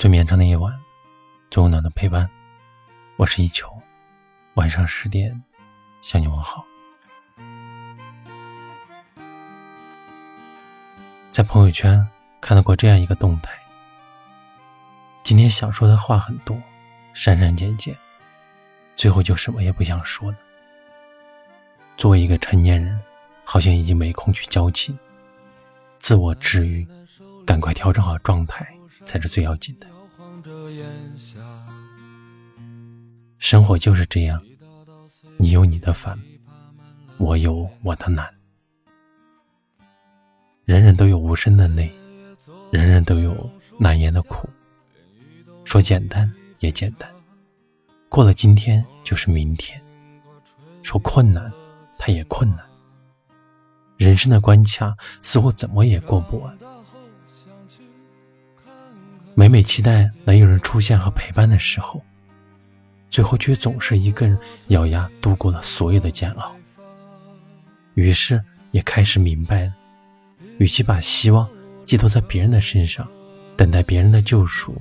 最绵长的夜晚，最温暖的陪伴。我是一秋，晚上十点向你问好。在朋友圈看到过这样一个动态：今天想说的话很多，删删减减，最后就什么也不想说了。作为一个成年人，好像已经没空去交情，自我治愈，赶快调整好状态才是最要紧的。生活就是这样，你有你的烦，我有我的难。人人都有无声的泪，人人都有难言的苦。说简单也简单，过了今天就是明天。说困难，它也困难。人生的关卡似乎怎么也过不完。每每期待能有人出现和陪伴的时候，最后却总是一个人咬牙度过了所有的煎熬。于是也开始明白，与其把希望寄托在别人的身上，等待别人的救赎，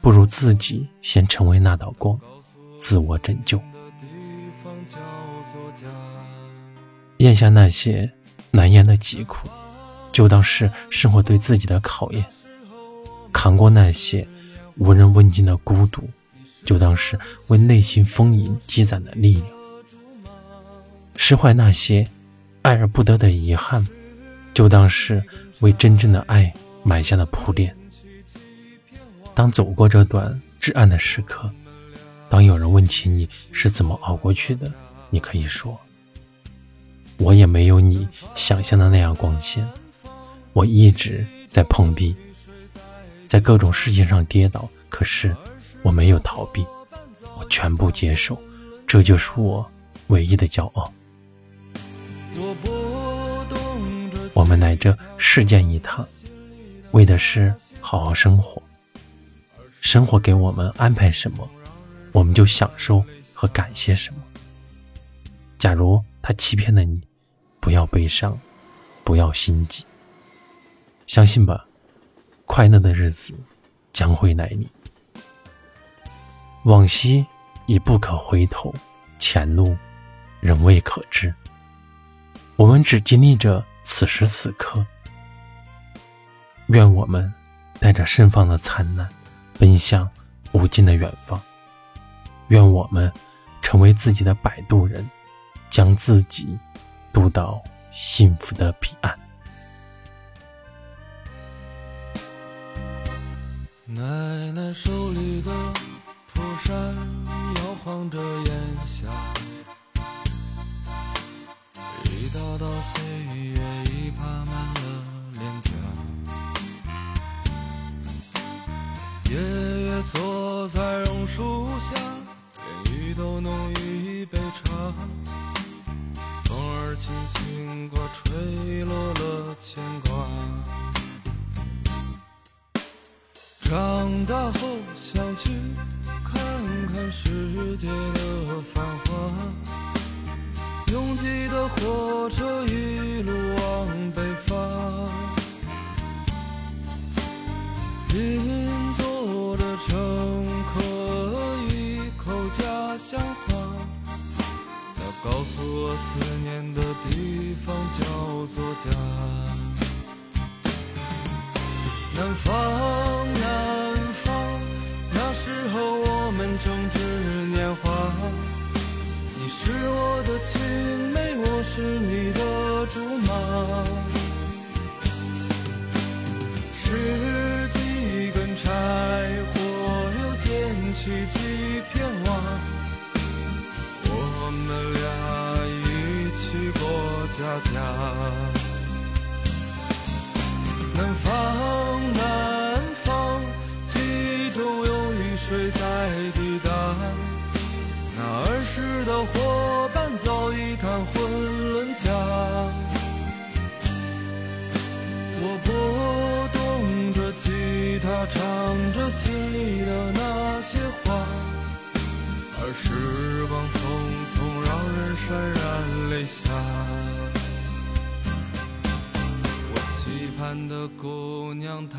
不如自己先成为那道光，自我拯救。咽下那些难言的疾苦，就当是生活对自己的考验。扛过那些无人问津的孤独，就当是为内心丰盈积攒的力量；释怀那些爱而不得的遗憾，就当是为真正的爱埋下的铺垫。当走过这段至暗的时刻，当有人问起你是怎么熬过去的，你可以说：“我也没有你想象的那样光鲜，我一直在碰壁。”在各种事情上跌倒，可是我没有逃避，我全部接受，这就是我唯一的骄傲。我们来这世间一趟，为的是好好生活。生活给我们安排什么，我们就享受和感谢什么。假如他欺骗了你，不要悲伤，不要心急，相信吧。快乐的日子将会来临，往昔已不可回头，前路仍未可知。我们只经历着此时此刻。愿我们带着盛放的灿烂，奔向无尽的远方。愿我们成为自己的摆渡人，将自己渡到幸福的彼岸。奶奶手里的蒲扇摇晃着烟霞，一道道岁月已爬满了脸颊。爷爷坐在榕树下，连雨都弄一杯茶，风儿轻轻刮，吹落了牵挂。长大后想去看看世界的繁华，拥挤的火车一路往北方，邻座的乘客一口家乡话，他告诉我思念的地方叫做家，南方。我们俩一起过家家。南方，南方，记忆中有雨水在滴答。那儿时。的伙伴早已谈婚论嫁，我拨动着吉他，唱着心里的那些话，而时光匆匆，让人潸然泪下。我期盼的姑娘她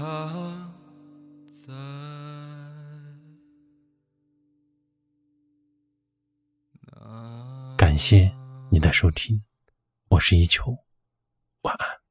在。感谢你的收听，我是一秋，晚安。